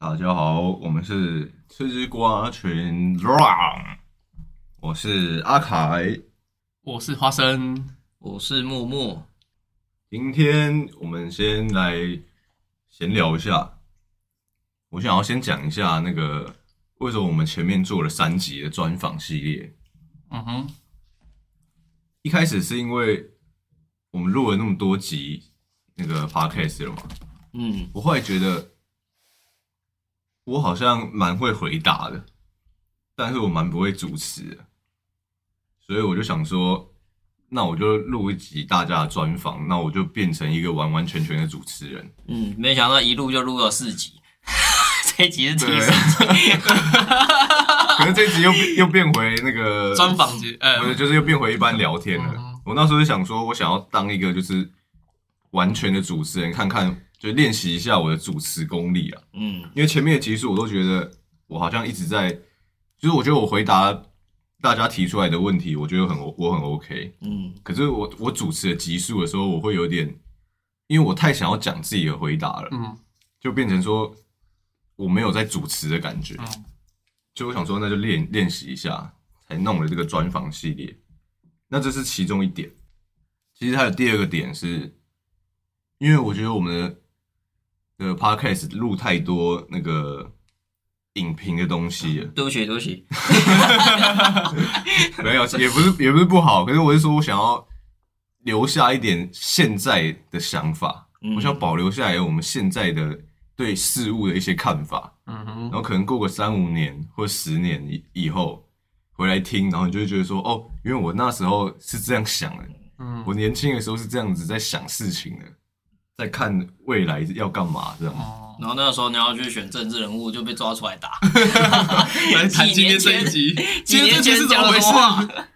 大家好，我们是吃瓜群 Run，我是阿凯。我是花生，我是默默，今天我们先来闲聊一下。我想要先讲一下那个为什么我们前面做了三集的专访系列。嗯哼，一开始是因为我们录了那么多集那个 podcast 了嘛，嗯，我后来觉得我好像蛮会回答的，但是我蛮不会主持的，所以我就想说，那我就录一集大家的专访，那我就变成一个完完全全的主持人。嗯，没想到一录就录了四集，这一集是第对四集，可能这一集又又变回那个专访集，呃。不，是，就是又变回一般聊天了。嗯。我那时候就想说，我想要当一个就是完全的主持人，看看就练习一下我的主持功力啊。嗯因为前面的集数我都觉得我好像一直在，就是我觉得我回答大家提出来的问题，我觉得很我很 OK。嗯可是我我主持的集数的时候，我会有点，因为我太想要讲自己的回答了，嗯就变成说我没有在主持的感觉。嗯就我想说，那就练练习一下，才弄了这个专访系列。那这是其中一点。其实还有第二个点是，因为我觉得我们的的 podcast 录太多那个影评的东西了，对不起对不起，没有，也不是也不是不好，可是我是说我想要留下一点现在的想法，嗯。我想保留下来我们现在的对事物的一些看法。嗯哼。然，后可能过个三五年或十年以以后回来听，然后你就会觉得说，哦，因为我那时候是这样想的，嗯。我年轻的时候是这样子在想事情的，在看未来要干嘛这样。哦，然后那个时候你要去选政治人物，就被抓出来打。来谈今天这一集，今天这集是怎么回事？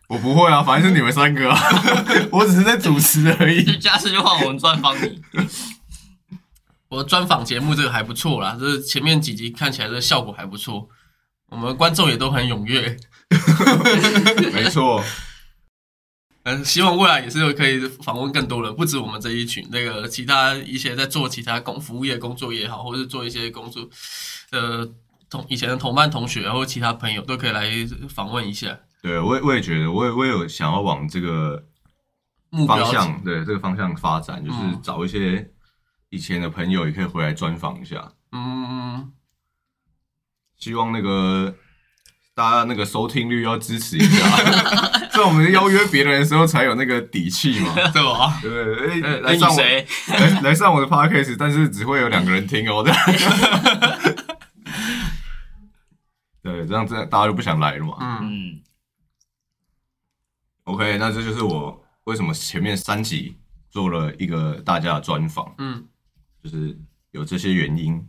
我不会啊，反正是你们三个啊，我只是在主持而已。下次就换我们专访你。我专访节目这个还不错啦，就是前面几集看起来这效果还不错，我们观众也都很踊跃，没错，嗯，希望未来也是可以访问更多人，不止我们这一群，那个其他一些在做其他工服务业工作也好，或是做一些工作，呃，同以前的同班同学或其他朋友都可以来访问一下。对我也我也觉得，我也我也有想要往这个方向，对这个方向发展，就是嗯找一些以前的朋友也可以回来专访一下。嗯，希望那个大家那个收听率要支持一下，在我们邀约别人的时候才有那个底气嘛，对吧？对来上我？来来上我的 podcast，但是只会有两个人听哦，这样。对，这样这样大家就不想来了嘛。嗯嗯 OK，那这就是我为什么前面三集做了一个大家的专访，嗯，就是有这些原因。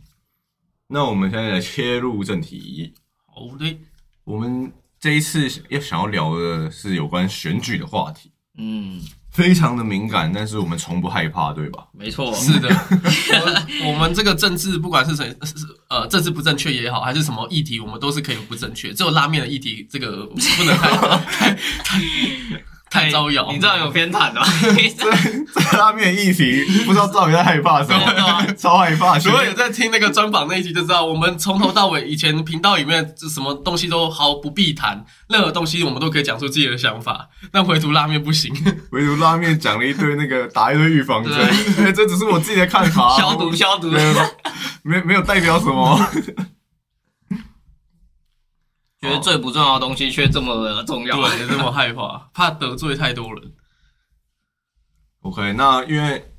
那我们现在来切入正题，好的，我们这一次要想要聊的是有关选举的话题，嗯，非常的敏感，但是我们从不害怕，对吧？没错，是的，我 我们这个政治不管是谁，是呃政治不正确也好，还是什么议题，我们都是可以不正确。只有拉面的议题，这个不能太太太太招摇。你知道有偏袒的吗？这拉面议题，不知道到底在害怕什么，超害怕。如果有在听那个专访那一集，就知道我们从头到尾以前频道里面什么东西都毫不避谈，任何东西我们都可以讲出自己的想法。但唯独拉面不行，唯独拉面讲了一堆那个打一堆预防针，这只是我自己的看法，消毒消毒。对没没有代表什么。觉得最不重要的东西却这么的重要。对，这么害怕，怕得罪太多人。OK，那因为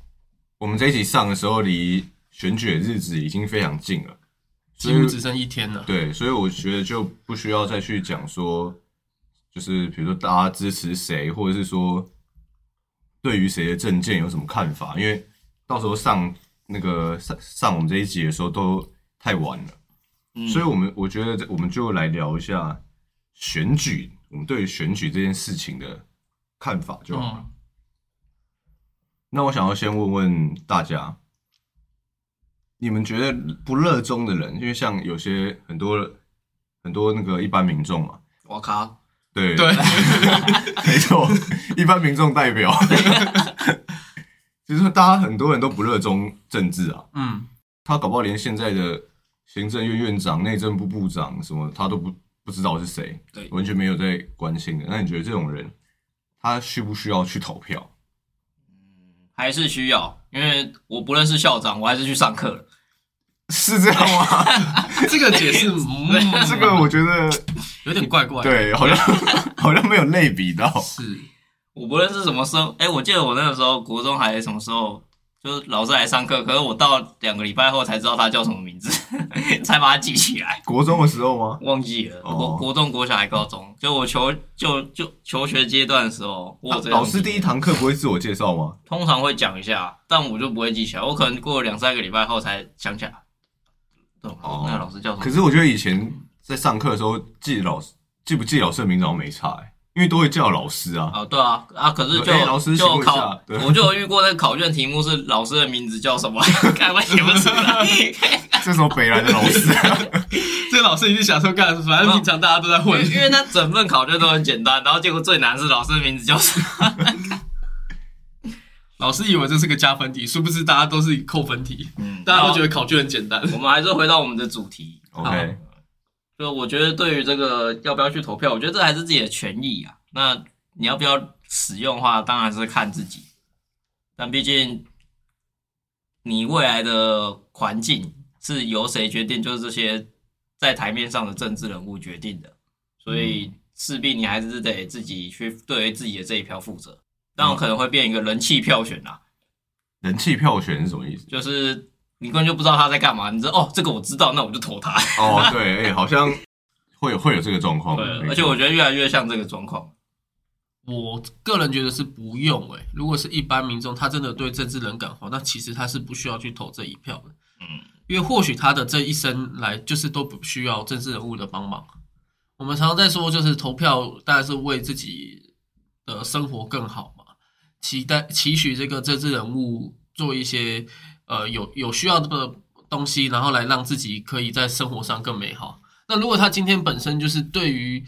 我们这一集上的时候，离选举的日子已经非常近了，几乎只剩一天了。对，所以我觉得就不需要再去讲说，就是比如说大家支持谁，或者是说对于谁的政见有什么看法，因为到时候上那个上上我们这一集的时候都太晚了，嗯。所以我们我觉得我们就来聊一下选举，我们对于选举这件事情的看法就好了。嗯，那我想要先问问大家，你们觉得不热衷的人，因为像有些很多很多那个一般民众嘛，我靠，对。对，没错，一般民众代表，就是说大家很多人都不热衷政治啊，嗯，他搞不好连现在的行政院院长、内政部部长什么，他都不不知道是谁，对完全没有在关心的。那你觉得这种人，他需不需要去投票？嗯还是需要，因为我不认识校长，我还是去上课了。是这样吗？这个解释，嗯，这个我觉得有点怪怪。，对，好像好像没有类比到。是我不认识什么时候，哎、我记得我那个时候国中还是什么时候，就是老师来上课，可是我到两个礼拜后才知道他叫什么名字，才把他记起来，国中的时候吗？忘记了。哦国国中、国小还高中，就我求就就求学阶段的时候，我有这种老师第一堂课不会自我介绍吗？通常会讲一下，但我就不会记起来，我可能过了两三个礼拜后才想起来。对，哦那个老师叫什么？可是我觉得以前在上课的时候记老师记不记老师的名字好像没差、欸，因为都会叫老师啊。啊，对啊，啊，可是就、就考，我就有遇过那个考卷题目是老师的名字叫什么，看我写不出来。这时候北来的老师，这个老师一定想说干，反正平常大家都在因混。因为他整份考卷都很简单，然后结果最难是老师的名字叫什么？老师以为这是个加分题，殊不知大家都是扣分题，嗯，大家都觉得得考卷很简单。我们还是回到我们的主题。OK，就我觉得对于这个要不要去投票，我觉得这还是自己的权益啊。那你要不要使用的话，当然是看自己。但毕竟你未来的环境是由谁决定，就是这些在台面上的政治人物决定的，所以势必你还是得自己去对于自己的这一票负责。当然可能会变一个人气票选啦，人气票选是什么意思？就是你根本就不知道他在干嘛，你知道哦，这个我知道，那我就投他。哦，对，哎、好像会有会有这个状况。对，而且我觉得越来越像这个状况。我个人觉得是不用诶、如果是一般民众，他真的对政治冷感化，那其实他是不需要去投这一票的。嗯，因为或许他的这一生来就是都不需要政治人物的帮忙。我们常常在说，就是投票当然是为自己的生活更好嘛，期待期许这个政治人物做一些呃有有需要的东西，然后来让自己可以在生活上更美好。那如果他今天本身就是对于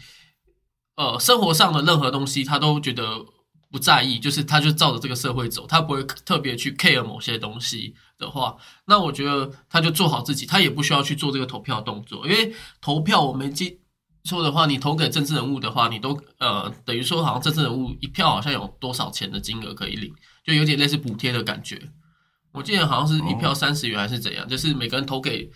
呃生活上的任何东西，他都觉得不在意，就是他就照着这个社会走，他不会特别去 care 某些东西的话，那我觉得他就做好自己，他也不需要去做这个投票动作，因为投票我没记错的话，你投给政治人物的话，你都呃等于说好像政治人物一票好像有多少钱的金额可以领，就有点类似补贴的感觉。我记得好像是一票三十元还是怎样，就是每个人投给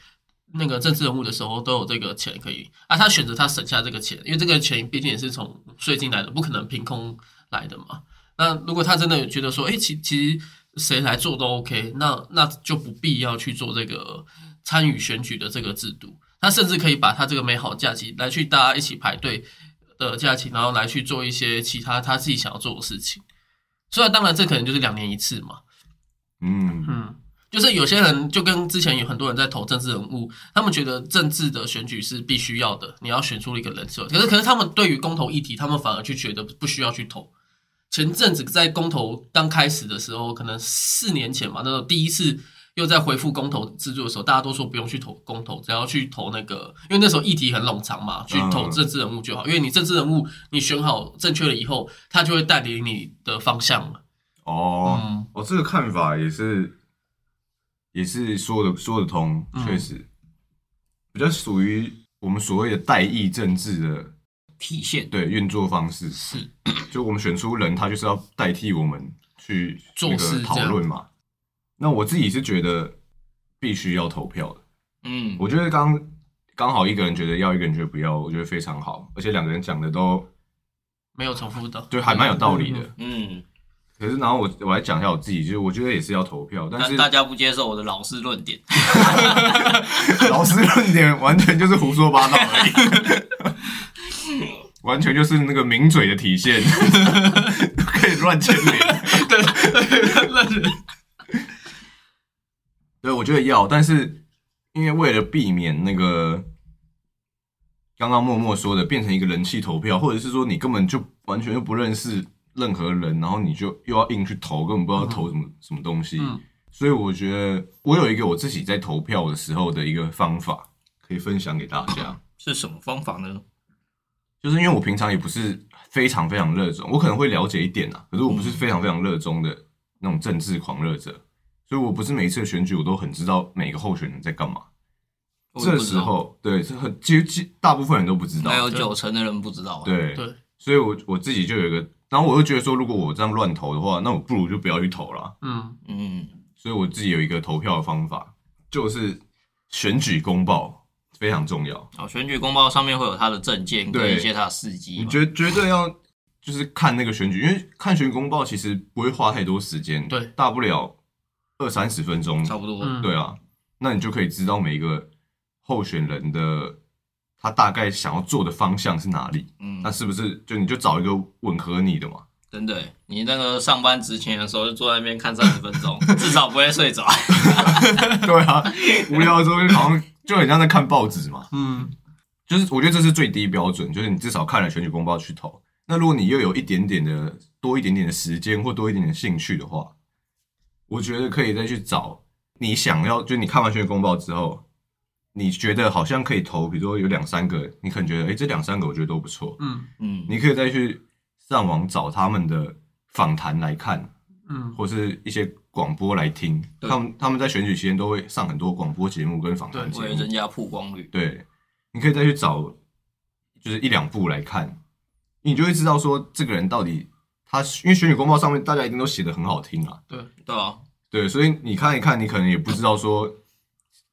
那个政治人物的时候都有这个钱可以啊，他选择他省下这个钱，因为这个钱毕竟也是从税进来的，不可能凭空来的嘛。那如果他真的觉得说，哎、其其实谁来做都 OK，那那就不必要去做这个参与选举的这个制度。他甚至可以把他这个美好假期来去大家一起排队的假期，然后来去做一些其他他自己想要做的事情。虽然当然这可能就是两年一次嘛，嗯，嗯，就是有些人就跟之前有很多人在投政治人物，他们觉得政治的选举是必须要的，你要选出一个人设。可是可是他们对于公投议题，他们反而去觉得不需要去投。前阵子在公投刚开始的时候，可能四年前嘛，那时候第一次又在回复公投制度的时候，大家都说不用去投公投，只要去投那个，因为那时候议题很冗长嘛，去投嗯政治人物就好。因为你政治人物你选好正确了以后，他就会带领你的方向了。哦，嗯哦，这个看法也是也是说的说得通，嗯确实比较属于我们所谓的代议政治的体现对运作方式。是，就我们选出人，他就是要代替我们去做事个讨事这样论嘛。那我自己是觉得必须要投票的。嗯，我觉得刚刚好一个人觉得要，一个人觉得不要，我觉得非常好，而且两个人讲的都没有重复的，对还蛮有道理的。嗯，可是，然后我我来讲一下我自己，就是我觉得也是要投票，但是但大家不接受我的老师论点，老师论点完全就是胡说八道而已，完全就是那个名嘴的体现，可以乱牵连。那人对，我觉得要，但是因为为了避免那个刚刚默默说的变成一个人气投票，或者是说你根本就完全就不认识任何人，然后你就又要硬去投，根本不知道投什么、什么东西。嗯所以我觉得我有一个我自己在投票的时候的一个方法，可以分享给大家。是什么方法呢？就是因为我平常也不是非常非常热衷，我可能会了解一点啊，可是我不是非常非常热衷的那种政治狂热者，所以我不是每一次的选举我都很知道每个候选人在干嘛。这时候对，这很其实其大部分人都不知道还，有九成的人不知道啊？对对，所以我我自己就有一个，然后我又觉得说，如果我这样乱投的话，那我不如就不要去投了。嗯嗯，所以我自己有一个投票的方法，就是选举公报非常重要，哦，选举公报上面会有他的证件跟对一些他的事迹嘛。你绝绝对要就是看那个选举，因为看选举公报其实不会花太多时间，对大不了二三十分钟，差不多。嗯，对啊，那你就可以知道每一个候选人的他大概想要做的方向是哪里，嗯那，是不是就你就找一个吻合你的嘛？真的欸，你那个上班执勤的时候就坐在那边看三十分钟，至少不会睡着。对啊，无聊的时候就好像就很像在看报纸嘛。嗯就是我觉得这是最低标准，就是你至少看了选举公报去投。那如果你又有一点点的多一点点的时间或多一点点的兴趣的话，我觉得可以再去找你想要，就你看完选举公报之后，你觉得好像可以投，比如说有两三个，你可能觉得哎、诶这两三个我觉得都不错，嗯。嗯，你可以再去上网找他们的访谈来看，嗯，或是一些广播来听。他们他们在选举期间都会上很多广播节目跟访谈节目。为了，增加曝光率。对，你可以再去找，就是一两部来看，你就会知道说这个人到底他，因为选举公报上面大家一定都写的很好听啊，对。对啊，对，所以你看一看，你可能也不知道说，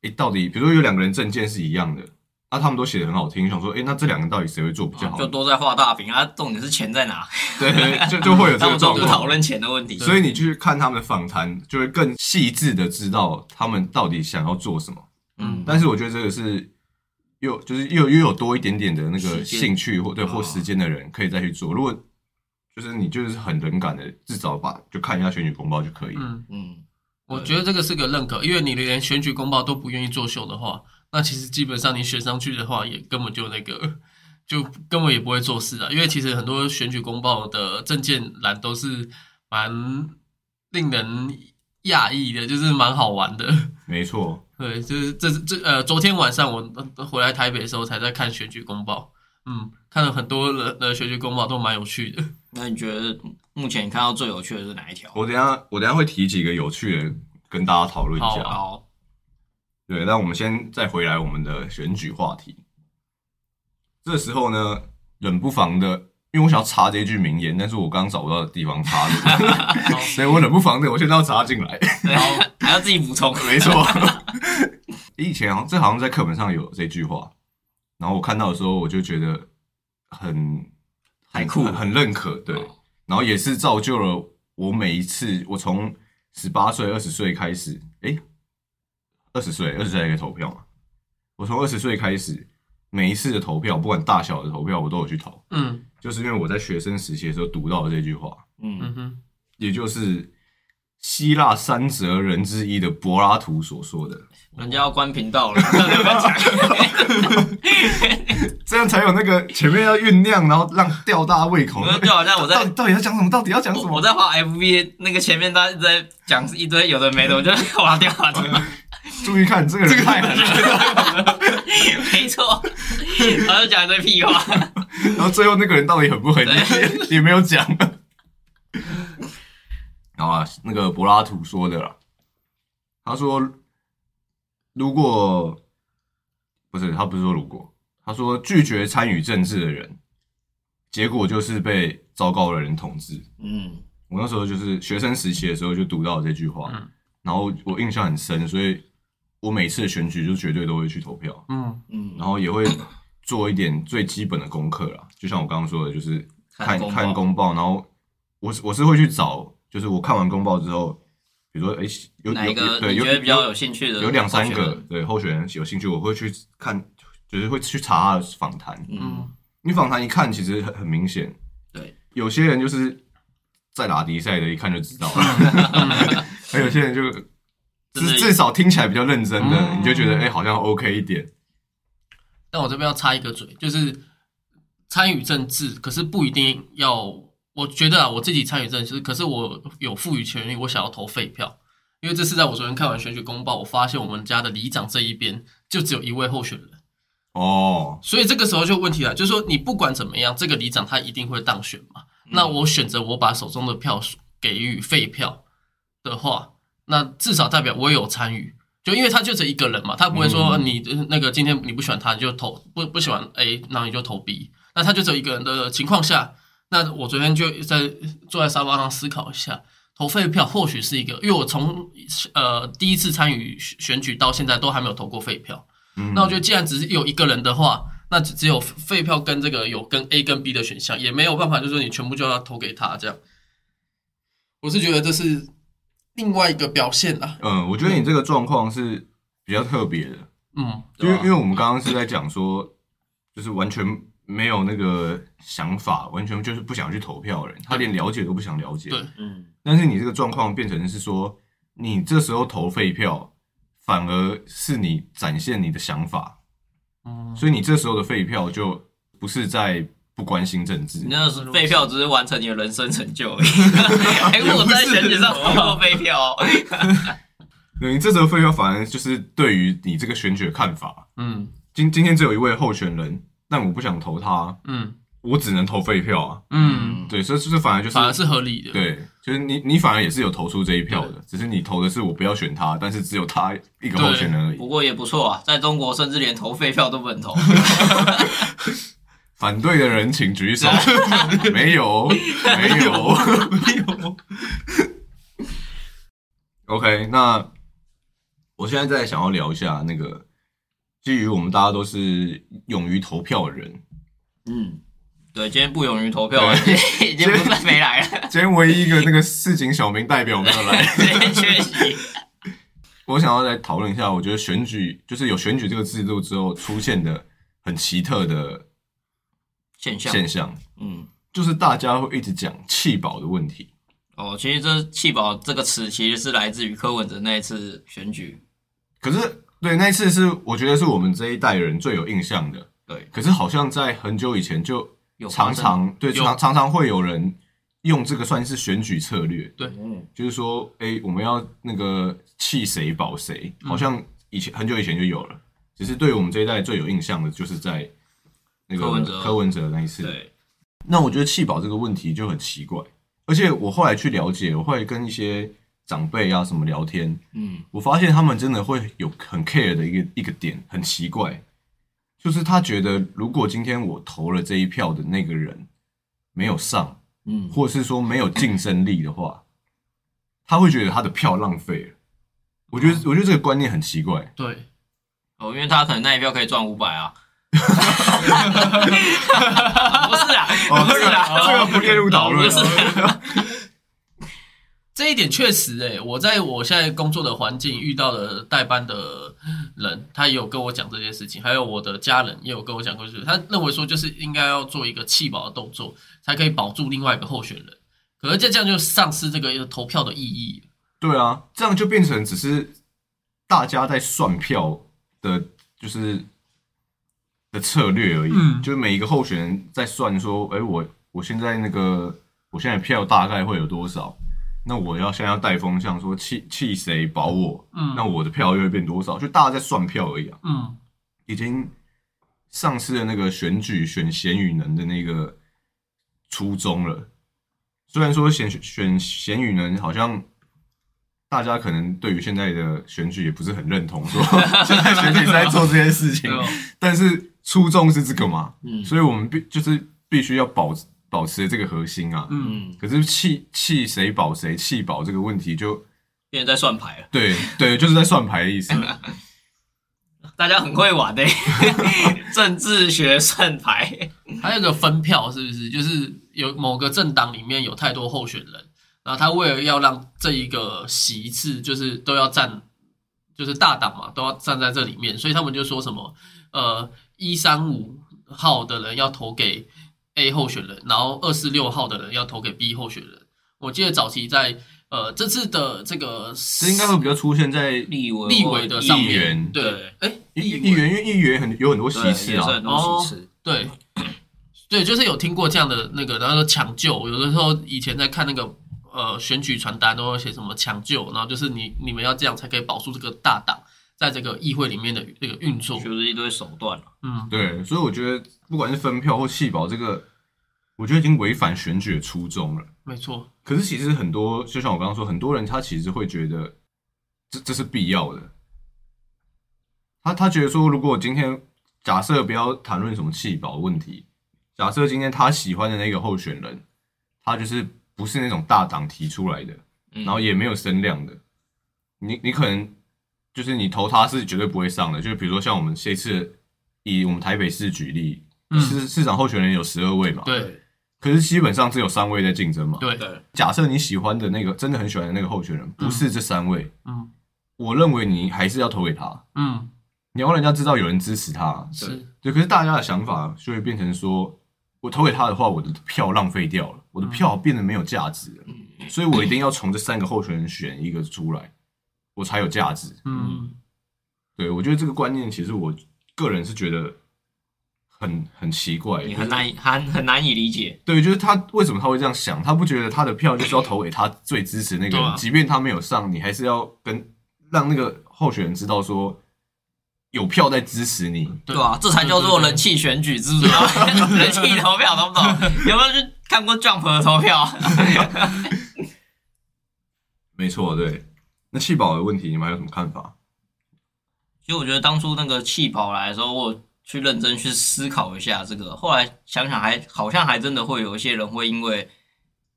诶，到底比如说有两个人证件是一样的，那、他们都写的很好听，想说，诶，那这两个人到底谁会做比较好？就都在画大饼啊，重点是钱在哪？对对，就就会有这 他们个状况讨。论钱的问题。所以你去看他们的访谈，就会更细致的知道他们到底想要做什么。嗯，但是我觉得这个是又就是又又有多一点点的那个兴趣或对或哦时间的人可以再去做。如果就是你就是很冷感的，至少把就看一下选举公报就可以。嗯，嗯，我觉得这个是个认可，因为你连选举公报都不愿意作秀的话，那其实基本上你选上去的话，也根本就那个，就根本也不会做事啊。因为其实很多选举公报的证件栏都是蛮令人讶异的，就是蛮好玩的。没错，对，就是这这呃，昨天晚上我呃回来台北的时候才在看选举公报，嗯，看了很多人的选举公报都蛮有趣的。那你觉得目前你看到最有趣的是哪一条？我等下我等下会提几个有趣的跟大家讨论一下。好，对，那我们先再回来我们的选举话题。这时候呢，冷不防的，因为我想要插这句名言，但是我刚刚找不到的地方插的，所以我冷不防的，我现在要插进来。对还要自己补充。没错，以前好像这好像在课本上有这句话，然后我看到的时候，我就觉得很很酷很很认可，对，哦。然后也是造就了我每一次，我从十八岁、二十岁开始，诶，二十岁，二十岁才可以投票嘛，我从二十岁开始，每一次的投票，不管大小的投票，我都有去投，嗯。就是因为我在学生时期的时候读到了这句话，嗯。嗯哼，也就是希腊三哲人之一的柏拉图所说的。人家要关频道了，不要讲。这样才有那个前面要酝酿，然后让吊大家胃口。我就好像我在到底到底要讲什么？到底要讲什么？我在画 FB 那个前面，大家在讲一堆有的没的，我就划掉划掉。注意看，这个人太狠了。没错，他就讲一堆屁话。然后最后那个人到底狠不狠，也也没有讲。好啊，那个柏拉图说的啦，他说如果不是他不是说如果，他说拒绝参与政治的人，结果就是被糟糕的人统治。嗯。我那时候就是学生时期的时候就读到这句话，嗯。然后我印象很深，所以我每次的选举就绝对都会去投票，嗯。嗯，然后也会做一点最基本的功课啦。就像我刚刚说的，就是看看公报。看公报，然后我是我是会去找，就是我看完公报之后，比如说哎、有有哪一个对有觉得比较有兴趣的？有两三个，对候选人有兴趣，我会去看，就是会去查他的访谈。嗯，你访谈一看，其实很很明显，对，有些人就是在打比赛的，一看就知道了。而有些人就 至至少听起来比较认真的，嗯你就觉得哎、好像 OK 一点。但我这边要插一个嘴，就是参与政治，可是不一定要。我觉得啊，我自己参与政治，可是我有赋予权利，我想要投废票，因为这是在我昨天看完选举公报，我发现我们家的里长这一边就只有一位候选人，哦，所以这个时候就问题了，就是说你不管怎么样，这个里长他一定会当选嘛。那我选择我把手中的票数给予废票的话，那至少代表我有参与。就因为他就这一个人嘛，他不会说嗯你、呃那个今天你不喜欢他，你就投不不喜欢 A，然后你就投 B。那他就只有一个人的情况下，那我昨天就在坐在沙发上思考一下，投废票或许是一个，因为我从呃第一次参与选选举到现在都还没有投过废票。嗯那我觉得既然只是有一个人的话，那只只有废票跟这个有跟 A 跟 B 的选项，也没有办法，就是说你全部就要投给他这样。我是觉得这是另外一个表现啦。嗯，我觉得你这个状况是比较特别的，嗯，因为因为我们刚刚是在讲说，就是完全没有那个想法，完全就是不想去投票的人，他连了解都不想了解。对嗯，但是你这个状况变成是说，你这时候投废票，反而是你展现你的想法，嗯，所以你这时候的废票就不是在不关心政治你。那是废票只是完成你的人生成就而已。哎，我在选举上投过废票 你这时候废票反而就是对于你这个选举的看法。嗯今今天只有一位候选人，但我不想投他，嗯我只能投废票啊。嗯，对，所以这反而就是反而是合理的。，对，就是你你反而也是有投出这一票的，只是你投的是我不要选他，但是只有他一个候选人而已不。过也不错啊，在中国甚至连投废票都不能投。反对的人请举手。没有，没有，没有。OK，那我现在在想要聊一下那个，基于我们大家都是勇于投票的人，嗯，对，今天不勇于投票，已经不是没来了，今天唯一一个那个市井小民代表没有来。我想要来讨论一下，我觉得选举就是有选举这个制度之后出现的很奇特的现象，现象，嗯，就是大家会一直讲弃保的问题。哦，其实这“弃保”这个词其实是来自于柯文哲那一次选举，可是，对那一次是我觉得是我们这一代人最有印象的。对，可是好像在很久以前就常常对常常常会有人用这个算是选举策略，对就是说，哎、我们要那个弃谁保谁，嗯好像以前很久以前就有了。只是对我们这一代最有印象的，就是在那个柯文哲柯文哲那一次。对，那我觉得弃保这个问题就很奇怪，而且我后来去了解，我后来跟一些长辈啊什么聊天，嗯。我发现他们真的会有很 care 的一个一个点，很奇怪，就是他觉得如果今天我投了这一票的那个人没有上，嗯，或者是说没有竞争力的话，他会觉得他的票浪费了。我觉得，我觉得这个观念很奇怪。对，哦，因为他可能那一票可以赚五百啊。不是啊，哦不是啊，这个不列入讨论不是啊，这一点确实诶、我在我现在工作的环境遇到的代班的人，他也有跟我讲这件事情，还有我的家人也有跟我讲过，就是他认为说，就是应该要做一个弃保的动作，才可以保住另外一个候选人。可是这这样就丧失这个投票的意义了。对啊，这样就变成只是大家在算票的，就是的策略而已。嗯就是每一个候选人在算说，哎、我我现在那个我现在票大概会有多少？那我要现在要带风向说弃弃谁保我，嗯。那我的票又会变多少？就大家在算票而已啊，嗯，已经丧失了那个选举选贤与能的那个初衷了。虽然说选选贤与能好像大家可能对于现在的选举也不是很认同，说 现在选举在做这件事情但是初衷是这个嘛，嗯。所以我们必就是必须要保保持这个核心啊。嗯，嗯，可是弃弃谁保谁弃保这个问题就，变成在算牌了。对对，就是在算牌的意思。大家很会玩的、政治学算牌。还有一个分票是不是？就是有某个政党里面有太多候选人，然后他为了要让这一个席次就是都要占，就是大党嘛都要站在这里面，所以他们就说什么呃一三五号的人要投给 A 候选人，然后二四六号的人要投给 B 候选人。我记得早期在呃这次的这个这应该会比较出现在立委立委的上议员面，对对，哎，议立委议员，因为议员很有很多席对次啊很，多席次。对，对，就是有听过这样的那个，然后说抢救，有的时候以前在看那个呃选举传单都会写什么抢救，然后就是你你们要这样才可以保住这个大党在这个议会里面的这个运作。就是一堆手段了。嗯，对，所以我觉得不管是分票或弃保，这个我觉得已经违反选举的初衷了。没错，可是其实很多，就像我刚刚说，很多人他其实会觉得这这是必要的，他他觉得说，如果今天假设不要谈论什么弃保问题，假设今天他喜欢的那个候选人，他就是不是那种大党提出来的，嗯然后也没有声量的，你你可能就是你投他是绝对不会上的。就是比如说像我们这次以我们台北市举例，嗯市市长候选人有十二位嘛，，对可是基本上只有三位在竞争嘛。对，对，假设你喜欢的那个真的很喜欢的那个候选人不是这三位，嗯我认为你还是要投给他，嗯，你要让人家知道有人支持他。是，对，可是大家的想法就会变成说，我投给他的话，我的票浪费掉了，我的票变得没有价值了，所以我一定要从这三个候选人选一个出来，我才有价值。嗯对我觉得这个观念，其实我个人是觉得很很奇怪，你很难以很很难以理解。对，就是他为什么他会这样想？他不觉得他的票就是要投给他最支持那个人，啊即便他没有上，你还是要跟让那个候选人知道说有票在支持你。对对啊，这才叫做人气选举，知不知道？人气投票，懂不懂？有没有去看过 Jump 的投票？没错，对。那气保的问题，你们还有什么看法？其实我觉得当初那个气保来的时候，我去认真去思考一下这个，后来想想还好像还真的会有一些人会因为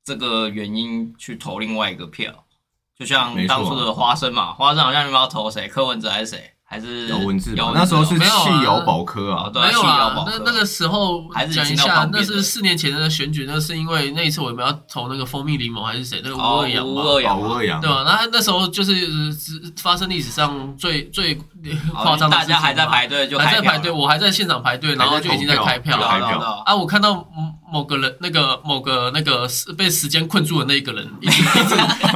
这个原因去投另外一个票，就像当初的花生嘛，花生好像你们要投谁？柯文哲还是谁？还是有文字吧，那时候是没有保科啊，哦对啊没有弃姚啦保，科那那个时候还是讲一下，那是四年前的选举，那是因为那一次我们要投那个蜂蜜柠檬还是谁，那个吴哦二阳嘛，吴二阳嘛保二阳，对吧？那那时候就是发生历史上最最夸张的事情嘛，大家还在排队就还在排队，我还在现场排队，然后就已经在开票了。开票啊！我看到某某个人，那个某个那个被时间困住的那一个人，一直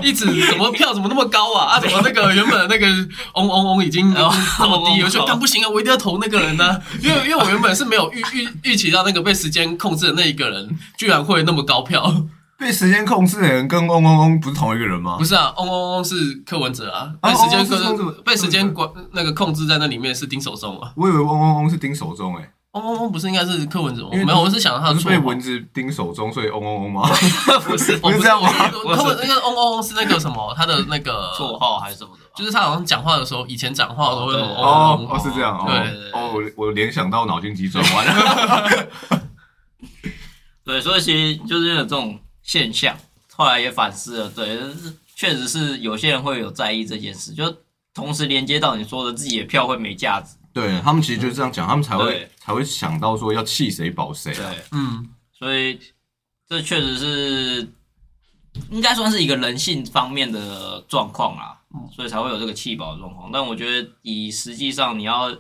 一直一直怎么票怎么那么高啊？啊，怎么那个原本那个嗡嗡嗡已经哦这么低，我就干不行啊！我一定要投那个人呢、因为因为我原本是没有预预预期到那个被时间控制的那一个人居然会那么高票。被时间控制的人跟嗡嗡嗡不是同一个人吗不？是啊，嗡嗡嗡是柯文哲啊，哦被时间嗡嗡是柯文哲被时间管那个控制在那里面是丁守中啊。我以为嗡嗡嗡是丁守中，哎，嗡嗡嗡不是应该是柯文哲吗？因为没有，我是想他是被蚊子叮手中，所以嗡嗡嗡吗？不是 不是这样吗？我柯文那个嗡嗡嗡是那个什么，他的那个 绰，号还是什么的吧？就是他好像讲话的时候，以前讲话都会嗡嗡嗡哦哦，是这样哦对对对哦，我我联想到脑筋急转弯了。对，所以其实就是有这种现象，后来也反思了，对，就是确实是有些人会有在意这件事，就同时连接到你说的自己的票会没价值，对他们其实就是这样讲，他们才会对才会想到说要弃谁保谁啊。对，嗯，所以这确实是应该算是一个人性方面的状况啦，所以才会有这个弃保的状况。但我觉得以实际上你要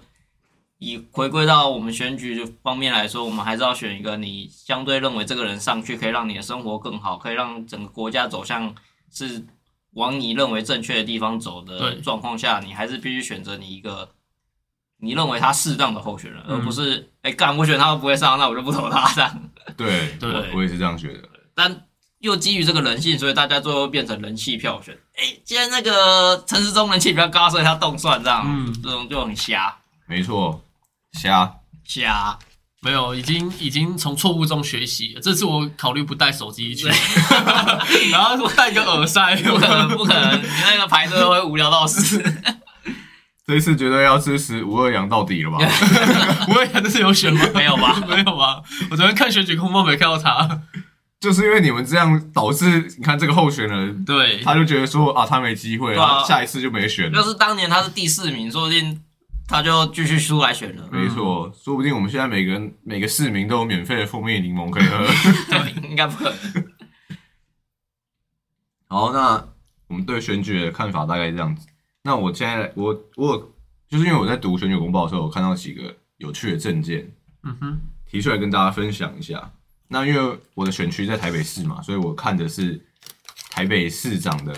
以回归到我们选举方面来说，我们还是要选一个你相对认为这个人上去可以让你的生活更好，可以让整个国家走向是往你认为正确的地方走的对状况下，你还是必须选择你一个。你认为他适当的候选人，而不是哎干、我选他都不会上，那我就不投他这样。对，对我我也是这样觉得。但又基于这个人性，所以大家最后变成人气票选。哎、既然那个陈时中人气比较高，所以他动算这样，嗯这种就很瞎没错，瞎。瞎。没有，已经已经从错误中学习了。这次我考虑不带手机去，然后带个耳塞，不可能，不可能！你那个排队会无聊到死。这一次绝对要支持吴二阳到底了吧？吴二阳这次有选吗？没有吧？没有吧？我昨天看选举空风没看到他。就是因为你们这样导致，你看这个候选人，对，他就觉得说啊，他没机会了，下一次就没选了。要是当年他是第四名，说不定他就继续出来选了。没错，说不定我们现在每个人每个市民都有免费的蜂蜜柠檬可以喝。对，应该不可能。好，那我们对选举的看法大概这样子。那我现在我我就是因为我在读选举公报的时候，我看到几个有趣的证件，嗯哼，提出来跟大家分享一下。那因为我的选区在台北市嘛，所以我看的是台北市长的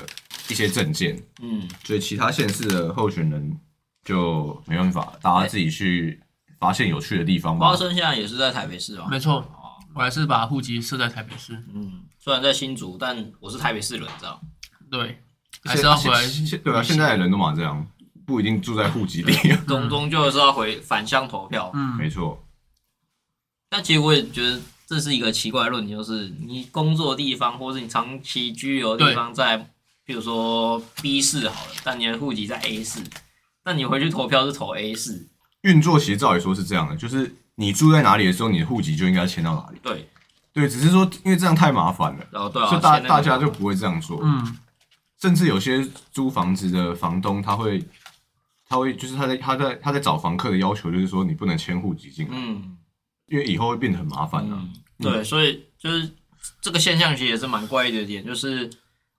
一些证件，嗯，所以其他县市的候选人就没办法，大家自己去发现有趣的地方吧花。生现在也是在台北市哦。没错，哦，我还是把户籍设在台北市。嗯，虽然在新竹，但我是台北市人，你知道？对，还是要回对啊，现在的人都嘛这样，不一定住在户籍地。总终究是要回返乡投票。嗯，没错，但其实我也觉得这是一个奇怪的论点，就是你工作的地方，或是你长期居留的地方在，比如说 B 市好了，但你的户籍在 A 市，那你回去投票是投 A 市，运作其实照理说是这样的，就是你住在哪里的时候，你的户籍就应该迁到哪里。对，对，只是说因为这样太麻烦了，然后对啊，所以大大家就不会这样做。嗯，甚至有些租房子的房东，他会他会就是他在他在他在找房客的要求，就是说你不能迁户籍进来，嗯。因为以后会变得很麻烦啊。嗯，对，所以就是这个现象其实也是蛮怪异的点，就是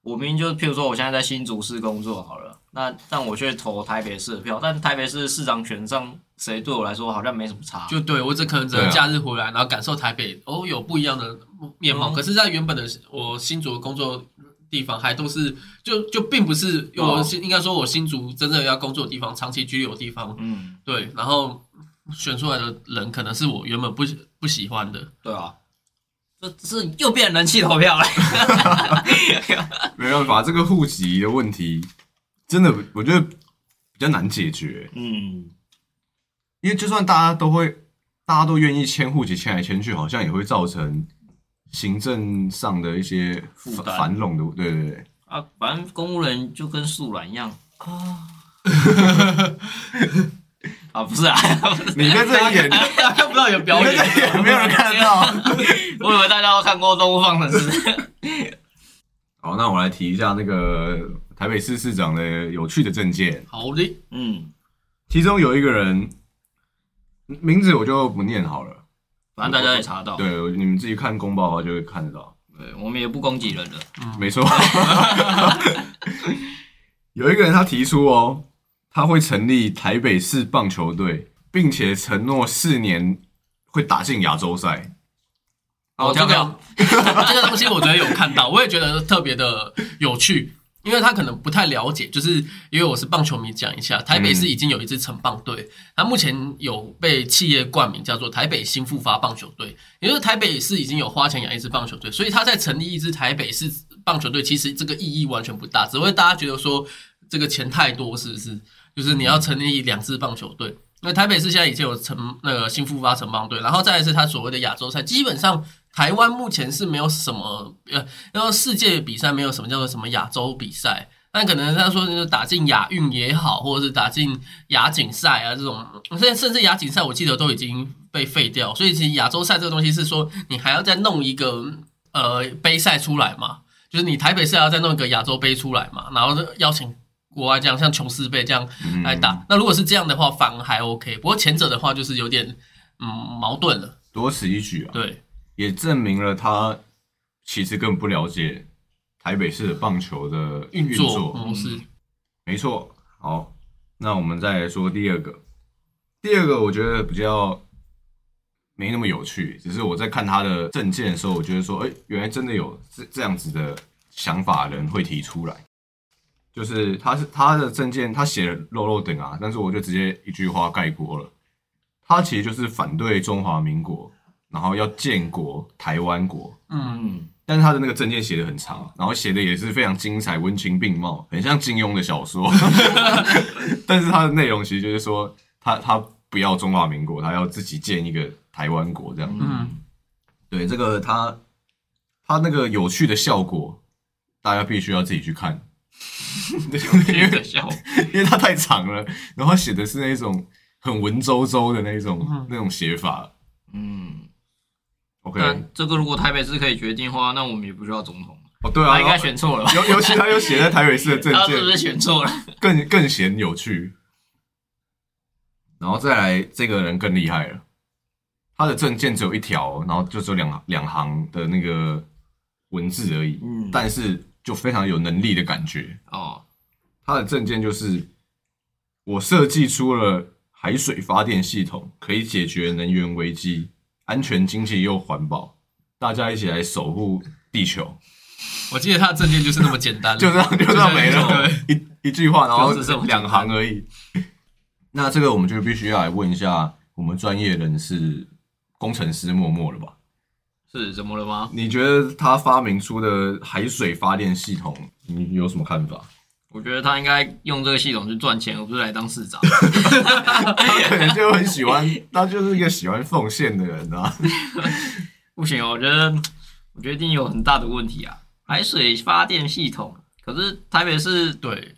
我明明就譬如说我现在在新竹市工作好了，那但我却投台北市的票，但台北市市长选上谁对我来说好像没什么差，就对我只可能只能假日回来，然后感受台北哦有不一样的面貌。嗯。可是，在原本的我新竹的工作地方，还都是就就并不是哦。我新应该说我新竹真正要工作的地方，长期居留的地方。嗯，对，然后选出来的人可能是我原本不喜不喜欢的。对啊，这这是又变人气投票了，没办法，这个户籍的问题真的我觉得比较难解决，嗯，因为就算大家都会大家都愿意迁户籍迁来迁去，好像也会造成行政上的一些繁负担。繁冗的，对对对。啊，反正公务人就跟素懒一样。啊。啊，不是啊，你在这里演，看不到有表演，也没有人看得到。我以为大家都看过《动物方程式》。好，那我来提一下那个台北市市长的有趣的证件，好的，嗯，其中有一个人名字我就不念好了，反正大家也查到，对，你们自己看公报的话就会看得到。对，我们也不攻击人的。没错，有一个人他提出哦，他会成立台北市棒球队，并且承诺四年会打进亚洲赛。哦，这个 这个东西我觉得有看到，我也觉得特别的有趣，因为他可能不太了解，就是因为我是棒球迷，讲一下，台北市已经有一支城棒队，它目前有被企业冠名叫做台北新复发棒球队，也就是台北市已经有花钱养一支棒球队，所以他在成立一支台北市棒球队，其实这个意义完全不大，只会大家觉得说这个钱太多，是不是？就是你要成立两支棒球队。那台北市现在已经有城那个新复发城棒队，然后再来是他所谓的亚洲赛，基本上台湾目前是没有什么呃，然后世界比赛没有什么叫做什么亚洲比赛，但可能他说就是打进亚运也好，或者是打进亚锦赛啊这种，甚至甚至亚锦赛我记得都已经被废掉，所以其实亚洲赛这个东西是说你还要再弄一个呃杯赛出来嘛，就是你台北赛要再弄一个亚洲杯出来嘛，然后邀请国外这样像琼斯杯这样嗯来打。那如果是这样的话，反而还 OK。不过前者的话就是有点嗯矛盾了。多此一举啊，对，也证明了他其实根本不了解台北市的棒球的运作。作模式，没错，好，那我们再来说第二个。第二个我觉得比较没那么有趣，只是我在看他的证件的时候，我觉得说，哎、原来真的有这这样子的想法人会提出来。就是他是他的证件，他写了漏漏等啊，但是我就直接一句话概括了，他其实就是反对中华民国，然后要建国台湾国，嗯，嗯，但是他的那个证件写的很长，然后写的也是非常精彩、文情并茂，很像金庸的小说。但是他的内容其实就是说，他他不要中华民国，他要自己建一个台湾国这样。嗯对，这个他他那个有趣的效果，大家必须要自己去看，因为可笑。因为他太长了，然后写的是那种很文绉绉的那种、嗯那种写法。嗯，OK，但这个如果台北市可以决定的话，那我们也不需要总统，哦对啊，他应该选错了吧？尤尤其他又写在台北市的证件，他是不是选错了？更更显有趣。然后再来，这个人更厉害了，他的证件只有一条，然后就只有两两行的那个文字而已，嗯但是就非常有能力的感觉。哦，他的证件就是，我设计出了海水发电系统，可以解决能源危机，安全、经济又环保，大家一起来守护地球。我记得他的证件就是那么简单，就这样，就这样没了，对，一一句话，然后只是这么简单两行而已。那这个我们就必须要来问一下我们专业人士工程师默默了吧？是怎么了吗？你觉得他发明出的海水发电系统，你有什么看法？我觉得他应该用这个系统去赚钱，而不是来当市长。他可能就很喜欢，他就是一个喜欢奉献的人啊。不行哦，我觉得，我觉得一定有很大的问题啊！海水发电系统，可是台北市对，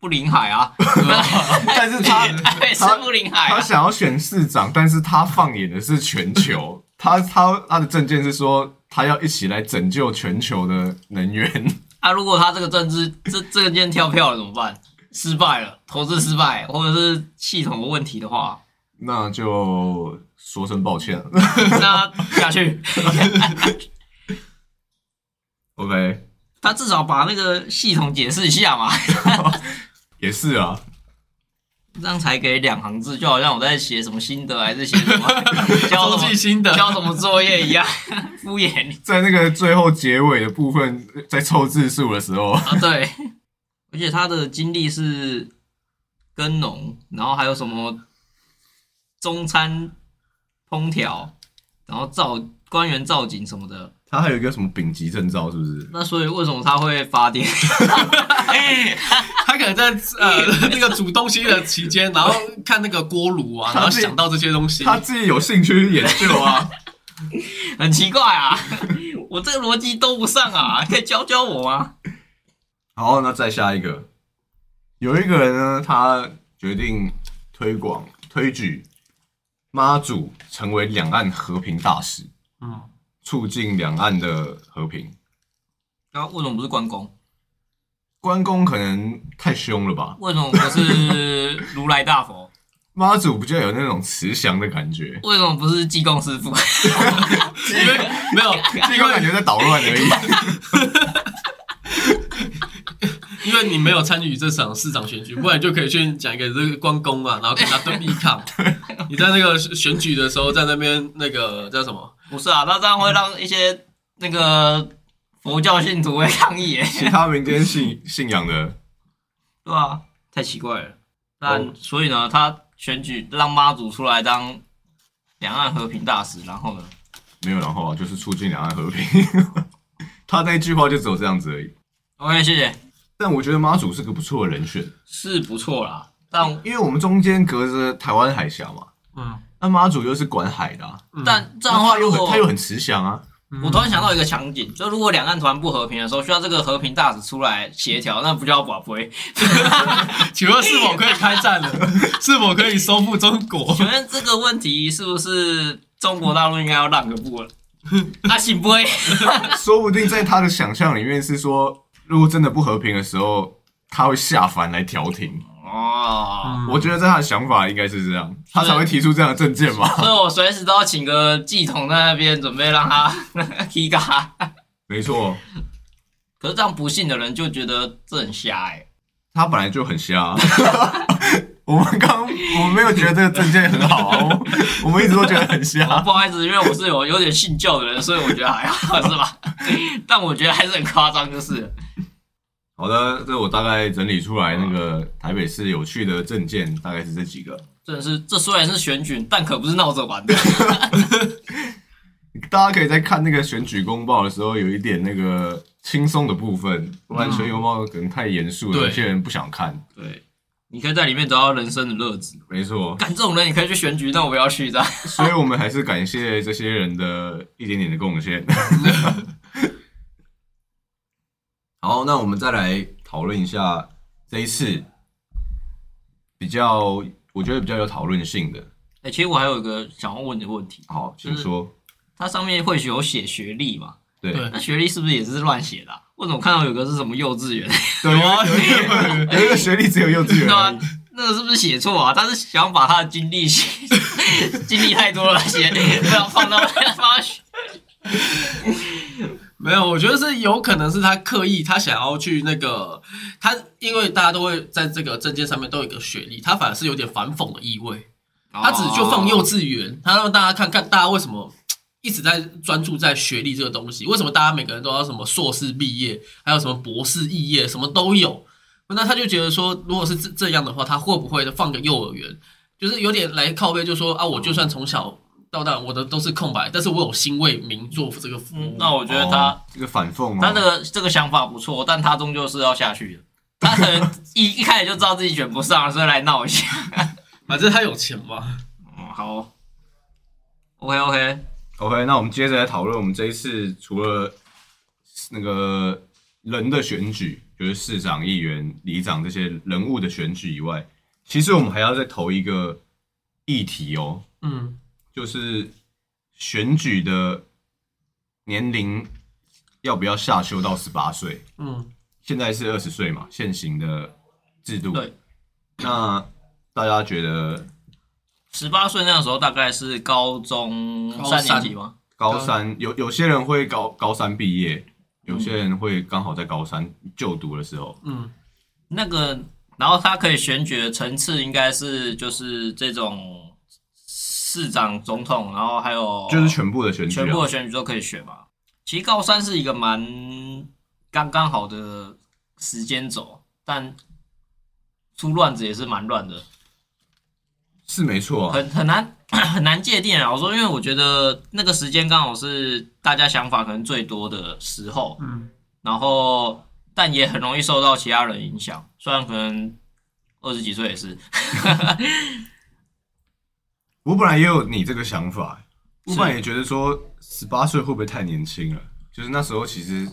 不临海啊，但是他台北不临海啊。他想要选市长，但是他放眼的是全球，他他他的证件是说他要一起来拯救全球的能源。啊，如果他这个政治这这个件跳票了怎么办？失败了，投资失败，或者是系统的问题的话，那就说声抱歉了。那下去，OK，他至少把那个系统解释一下嘛，也是啊，这样才给两行字，就好像我在写什么心得还是写什么 交周什么心得，交什么作业一样，敷衍你。在那个最后结尾的部分，在凑字数的时候，啊，对，而且他的经历是耕农，然后还有什么中餐烹调，然后造官员造景什么的。他还有一个什么丙级证照，是不是？那所以为什么他会发电？他可能在呃 那个煮东西的期间，然后看那个锅炉啊，然后想到这些东西。他自己有兴趣去研究啊。很奇怪啊，我这个逻辑都不上啊，可以教教我吗？好，那再下一个，有一个人呢，他决定推广推举妈祖成为两岸和平大使，嗯，促进两岸的和平。然后为什么不是关公？关公可能太凶了吧？为什么不是如来大佛？妈祖不就有那种慈祥的感觉，为什么不是济公师傅？因为没有，济公感觉在捣乱而已。因为你没有参与这场市长选举，不然就可以去讲一个这个关公啊，然后跟他对立抗。你在那个选举的时候，在那边那个叫什么？不是啊，那这样会让一些那个佛教信徒会抗议耶，其他民间信信仰的，对啊、太奇怪了。但、哦所以呢，他选举让妈祖出来当两岸和平大使，然后呢，没有然后啊，就是促进两岸和平。他那一句话就只有这样子而已。OK，谢谢，但我觉得妈祖是个不错的人选，是不错啦。但因为我们中间隔着台湾海峡嘛，嗯，那妈祖又是管海的、啊，但这样的话，他又很他又很慈祥啊。我突然想到一个场景，就如果两岸突然不和平的时候，需要这个和平大使出来协调，那不就要保不会？请问是否可以开战了？是否可以收复中国？请问这个问题是不是中国大陆应该要让个步了？啊，行不会？说不定在他的想象里面是说，如果真的不和平的时候，他会下凡来调停。哦，我觉得在他的想法应该是这样，他才会提出这样的证件嘛。所以我随时都要请个系统在那边，准备让他 K 嘎。没错，可是这样不信的人就觉得这很瞎哎、他本来就很瞎。我们刚我们没有觉得这个证件很好啊，我我们一直都觉得很哦瞎。不好意思，因为我是有有点信教的人，所以我觉得还好，是吧？但我觉得还是很夸张，就是了好的，这我大概整理出来那个台北市有趣的证件，大概是这几个。真的是这虽然是选举，但可不是闹着玩的。大家可以在看那个选举公报的时候，有一点那个轻松的部分，不然选举公报可能太严肃了，对有些人不想看。对，你可以在里面找到人生的乐子。没错，干这种人，你可以去选举，但我不要去这样。所以我们还是感谢这些人的一点点的贡献。好，那我们再来讨论一下这一次比较，我觉得比较有讨论性的。哎、其实我还有一个想要问的问题，好，请说。它上面会有写学历嘛？对对那学历是不是也是乱写的啊、为什么看到有个是什么幼稚园？对，有啊有一个学历只有幼稚园对啊，那个是不是写错啊？他是想把他的经历写 经历太多了写，不想放到放到学没有，我觉得是有可能是他刻意，他想要去那个他，因为大家都会在这个证件上面都有一个学历，他反而是有点反讽的意味。他只就放幼稚园，他让大家看看大家为什么一直在专注在学历这个东西，为什么大家每个人都要什么硕士毕业，还有什么博士肄业，什么都有。那他就觉得说，如果是这这样的话，他会不会放个幼儿园，就是有点来靠背，就说啊，我就算从小到大我的都是空白，但是我有心为民做这个服务。嗯，那我觉得他、哦这个反讽、哦，他这个这个想法不错，但他终究是要下去的。他可能一一开始就知道自己选不上，所以来闹一下。反正他有钱嘛。嗯，好，OK OK，OK，那我们接着来讨论我们这一次除了那个人的选举，就是市长、议员、里长这些人物的选举以外，其实我们还要再投一个议题哦，嗯，就是选举的年龄要不要下修到十八岁？嗯，现在是二十岁嘛，现行的制度。对，那大家觉得十八岁那个时候大概是高中三年三级吗？高三。有有些人会高高三毕业，有些人会刚好在高三就读的时候，嗯，那个，然后他可以选举的层次应该是就是这种市长、总统，然后还有就是全部的选举、啊，全部的选举都可以选嘛。其实高三是一个蛮刚刚好的时间走，但出乱子也是蛮乱的，是没错啊。很很难很难界定啊。我说，因为我觉得那个时间刚好是大家想法可能最多的时候，嗯，然后但也很容易受到其他人影响，虽然可能二十几岁也是，我本来也有你这个想法，我是本来也觉得说十八岁会不会太年轻了？就是那时候其实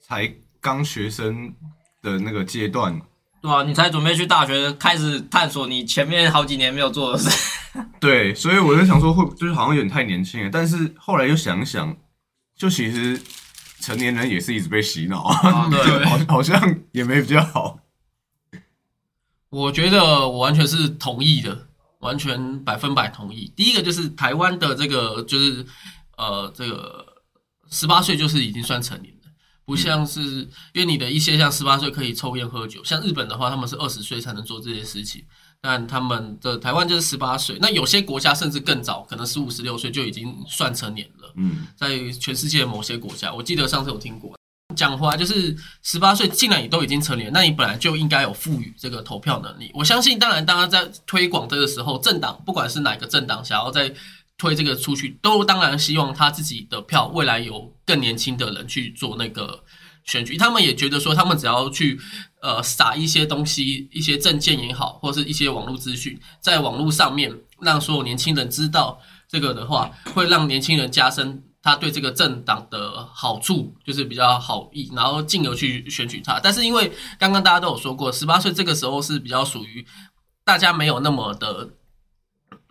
才刚学生的那个阶段，对啊，你才准备去大学，开始探索你前面好几年没有做的事。对，所以我就想说会就是好像有点太年轻了，但是后来又想想，就其实成年人也是一直被洗脑，啊对 就好好像也没比较好。我觉得我完全是同意的，完全百分百同意。第一个就是台湾的这个就是呃这个十八岁就是已经算成年了。不像是因为你的一些像十八岁可以抽烟喝酒，像日本的话，他们是二十岁才能做这些事情，但他们的台湾就是十八岁。那有些国家甚至更早，可能十五、十六岁就已经算成年了。嗯，在全世界某些国家，我记得上次有听过。讲回来，就是十八岁，既然你都已经成年，那你本来就应该有赋予这个投票能力。我相信，当然，大家在推广这个时候，政党不管是哪个政党，想要在推这个出去，都当然希望他自己的票未来有更年轻的人去做那个选举。他们也觉得说，他们只要去呃撒一些东西，一些证件也好，或是一些网络资讯，在网络上面让所有年轻人知道这个的话，会让年轻人加深他对这个政党的好处，就是比较好意，然后进而去选举他。但是因为刚刚大家都有说过，十八岁这个时候是比较属于大家没有那么的。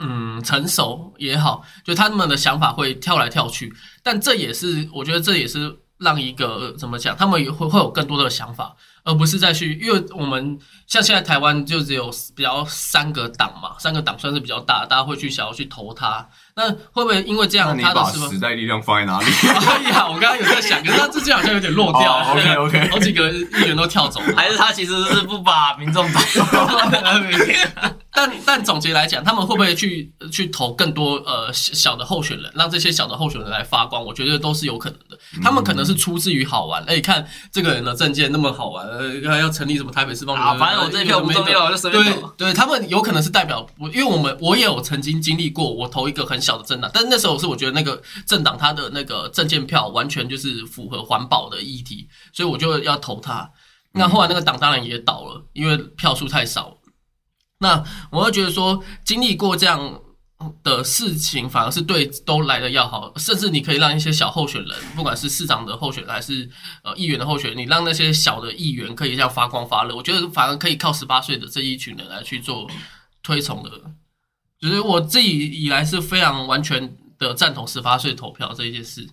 嗯，成熟也好，就他们的想法会跳来跳去，但这也是我觉得这也是让一个怎么讲，他们也会会有更多的想法，而不是再去，因为我们像现在台湾就只有比较三个党嘛，三个党算是比较大，大家会去想要去投他，那会不会因为这样你把他的是吧？时代力量放在哪里？哎呀，我刚刚有在想，可是他最近好像有点落掉哦，OK，OK 好几个议员都跳走了，还是他其实是不把民众党 但但总结来讲，他们会不会去去投更多呃小小的候选人，让这些小的候选人来发光？我觉得都是有可能的。他们可能是出自于好玩，哎、看这个人的证件那么好玩，呃，还要成立什么台北市反正我这一票不重要，我就随便对投。对，他们有可能是代表我，因为我们我也有曾经经历过，我投一个很小的政党，但那时候是我觉得那个政党他的那个证件票完全就是符合环保的议题，所以我就要投他。那后来那个党当然也倒了，因为票数太少了。那我会觉得说，经历过这样的事情，反而是对都来的要好，甚至你可以让一些小候选人，不管是市长的候选人还是呃议员的候选人，你让那些小的议员可以这样发光发热，我觉得反而可以靠十八岁的这一群人来去做推崇的。就是我自己以来是非常完全的赞同十八岁投票这一件事。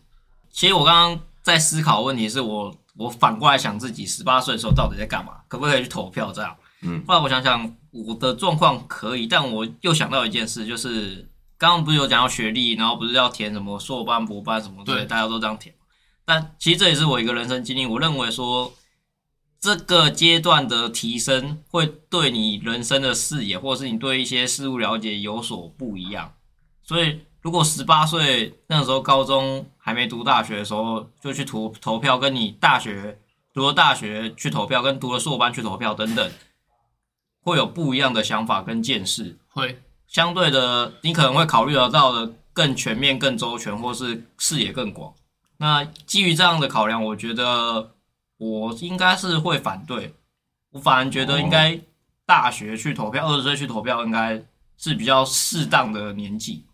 其实我刚刚在思考问题，是我我反过来想自己十八岁的时候到底在干嘛，可不可以去投票这样？嗯，后来我想想，我的状况可以，但我又想到一件事，就是刚刚不是有讲到学历，然后不是要填什么硕班、博班什么之类，对大家都这样填。但其实这也是我一个人生经历，我认为说这个阶段的提升会对你人生的视野，或者是你对一些事物了解有所不一样。所以，如果十八岁那时候高中还没读大学的时候就去投投票，跟你大学读了大学去投票，跟读了硕班去投票等等，会有不一样的想法跟见识。会，相对的，你可能会考虑得到的更全面、更周全，或是视野更广。那基于这样的考量，我觉得我应该是会反对。我反而觉得应该大学去投票，二十岁去投票，应该是比较适当的年纪。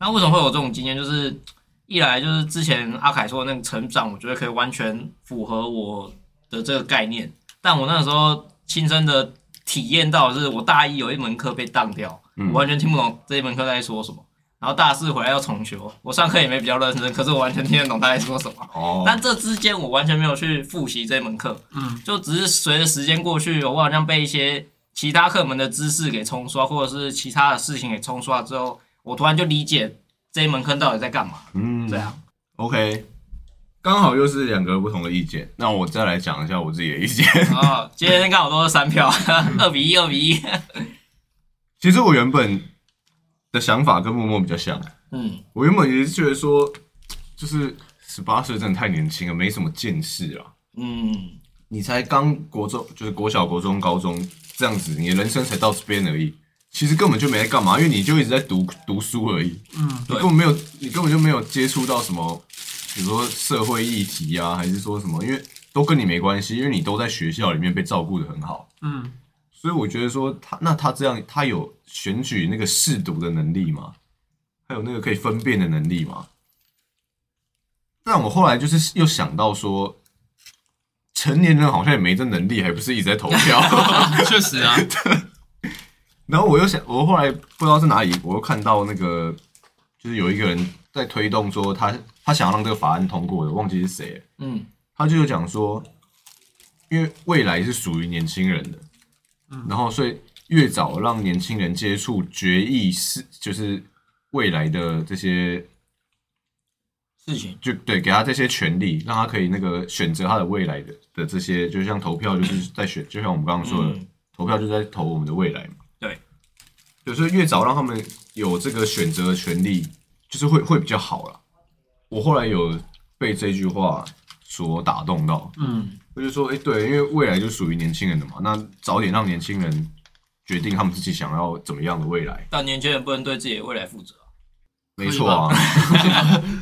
那为什么会有这种经验？就是一来就是之前阿凯说的那个成长，我觉得可以完全符合我的这个概念，但我那时候亲身的体验到的是，我大一有一门课被当掉，嗯我完全听不懂这一门课在说什么。然后大四回来要重修，我上课也没比较认真，可是我完全听得懂他在说什么。哦，但这之间我完全没有去复习这门课，嗯，就只是随着时间过去，我好像被一些其他课门的知识给冲刷，或者是其他的事情给冲刷之后，我突然就理解这一门课到底在干嘛。嗯，这样，OK，刚好又是两个不同的意见。那我再来讲一下我自己的意见。哦，今天刚好都是三票，二比一，二比一。其实我原本的想法跟默默比较像，嗯我原本也是觉得说，就是十八岁真的太年轻了，没什么见识啊。嗯，你才刚国中，就是国小、国中、高中这样子，你的人生才到这边而已。其实根本就没在干嘛，因为你就一直在读读书而已。嗯，你根本没有，你根本就没有接触到什么，比如说社会议题啊，还是说什么，因为都跟你没关系，因为你都在学校里面被照顾的很好。嗯，所以我觉得说他，那他这样，他有选举那个试读的能力吗？还有那个可以分辨的能力吗？但我后来就是又想到说，成年人好像也没这能力，还不是一直在投票。确实啊，然后我又想，我后来不知道是哪里，我又看到那个，就是有一个人在推动说他他想要让这个法案通过的，忘记是谁了。嗯他就有讲说，因为未来是属于年轻人的，嗯然后所以越早让年轻人接触决议是就是未来的这些，事情，就对给他这些权利，让他可以那个选择他的未来的的这些，就像投票就是在选，就像我们刚刚说的，嗯投票就是在投我们的未来嘛。对，有时候越早让他们有这个选择的权利，就是会会比较好啦。我后来有被这句话所打动到，嗯，我就说，哎、对，因为未来就属于年轻人的嘛，那早点让年轻人决定他们自己想要怎么样的未来，但年轻人不能对自己的未来负责。没错啊，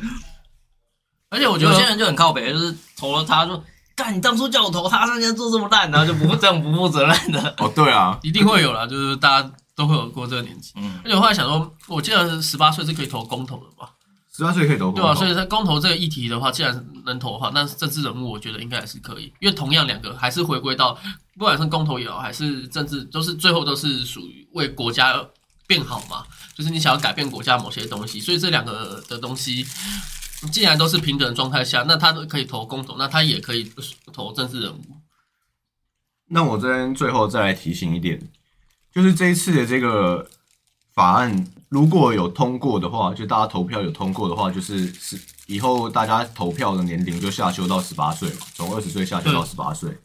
而且我觉得有些人就很靠北，就是投了他说，干你当初叫我投他，他现在做这么烂，然后就不这样不负责任的。哦，对啊，一定会有啦，就是大家都会有过这个年纪。嗯而且我后来想说，我记得十八岁是可以投公投的吧？十八岁可以投公对啊、所以在公投这个议题的话，既然能投的话，那政治人物我觉得应该还是可以，因为同样两个还是回归到，不管是公投也好，还是政治，都是最后都是属于为国家变好嘛，就是你想要改变国家某些东西，所以这两个的东西。既然都是平等的状态下，那他都可以投公投，那他也可以投政治人物。那我这边最后再来提醒一点，就是这一次的这个法案如果有通过的话，就大家投票有通过的话，就是是以后大家投票的年龄就下修到十八岁嘛，从二十岁下修到十八岁。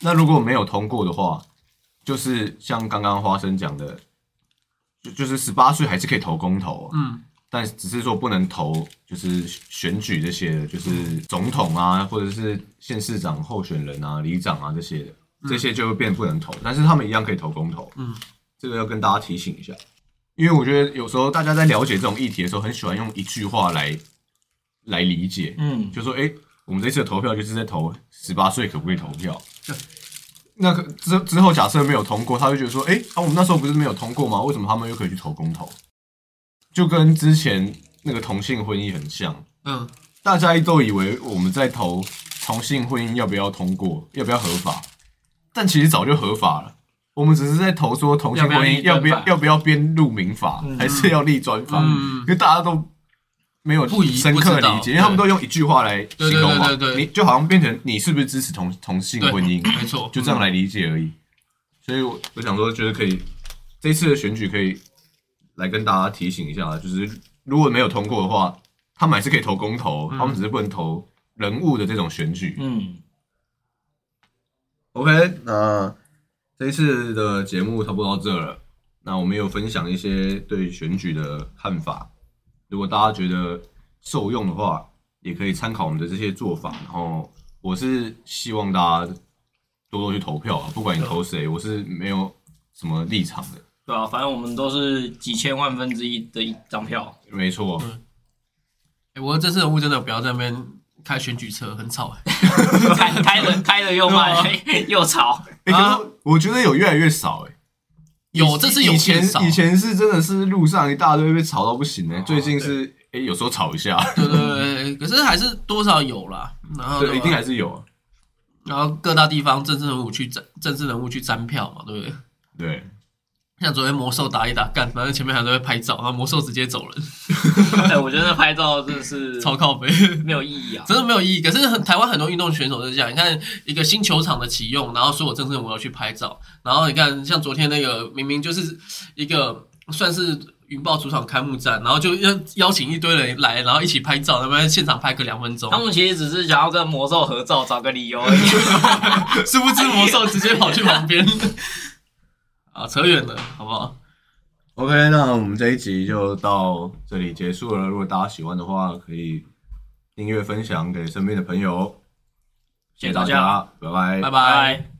那如果没有通过的话，就是像刚刚花生讲的，就就是十八岁还是可以投公投，嗯，但只是说不能投，就是选举这些的，就是总统啊，或者是县市长候选人啊、里长啊这些的，这些就会变不能投，但是他们一样可以投公投。嗯，这个要跟大家提醒一下，因为我觉得有时候大家在了解这种议题的时候，很喜欢用一句话来来理解，嗯，就说：“哎、我们这次的投票就是在投十八岁可不可以投票对？”那个之之后假设没有通过，他会觉得说：“哎、啊，我们那时候不是没有通过吗？为什么他们又可以去投公投？”就跟之前那个同性婚姻很像，嗯，大家都以为我们在投同性婚姻要不要通过，要不要合法，但其实早就合法了。我们只是在投说同性婚姻要要不要要要不要编入民法，嗯。还是要立专法？嗯。因为大家都没有不疑深刻理解，因为他们都用一句话来形容嘛，你就好像变成你是不是支持同同性婚姻，没错，就这样来理解而已。所以我我想说，觉得可以这次的选举可以来跟大家提醒一下，就是如果没有通过的话，他们还是可以投公投，嗯。他们只是不能投人物的这种选举。嗯，OK，那这一次的节目差不多到这了。那我们有分享一些对选举的看法，如果大家觉得受用的话，也可以参考我们的这些做法。然后我是希望大家多多去投票啊，不管你投谁，我是没有什么立场的。对啊，反正我们都是几千万分之一的一张票。没错，欸我这次人物真的不要在那边开选举车，很吵、欸。开开了开了又慢 又吵，欸啊我觉得有越来越少哎、有这是有以前少以前是真的是路上一大堆被吵到不行哎、哦最近是哎、欸有时候吵一下，对对对，可是还是多少有啦。然后对，一定还是有啊。然后各大地方政治人物去占政治人物去占票嘛，对不对？对，像昨天魔兽打一打干，反正前面还都会拍照，然后魔兽直接走人，哎，我觉得拍照真的是 超靠背。没有意义啊。真的没有意义。可是很台湾很多运动选手都是这样，你看一个新球场的启用，然后所有政治人物要去拍照，然后你看像昨天那个明明就是一个算是云豹主场开幕战，然后就邀邀请一堆人来，然后一起拍照，那边现场拍个两分钟他，们其实只是想要跟魔兽合照，找个理由而已。殊不知魔兽直接跑去旁边。啊，扯远了，好不好？OK，那我们这一集就到这里结束了。如果大家喜欢的话，可以订阅、分享给身边的朋友。谢谢大大家，拜拜拜拜。拜。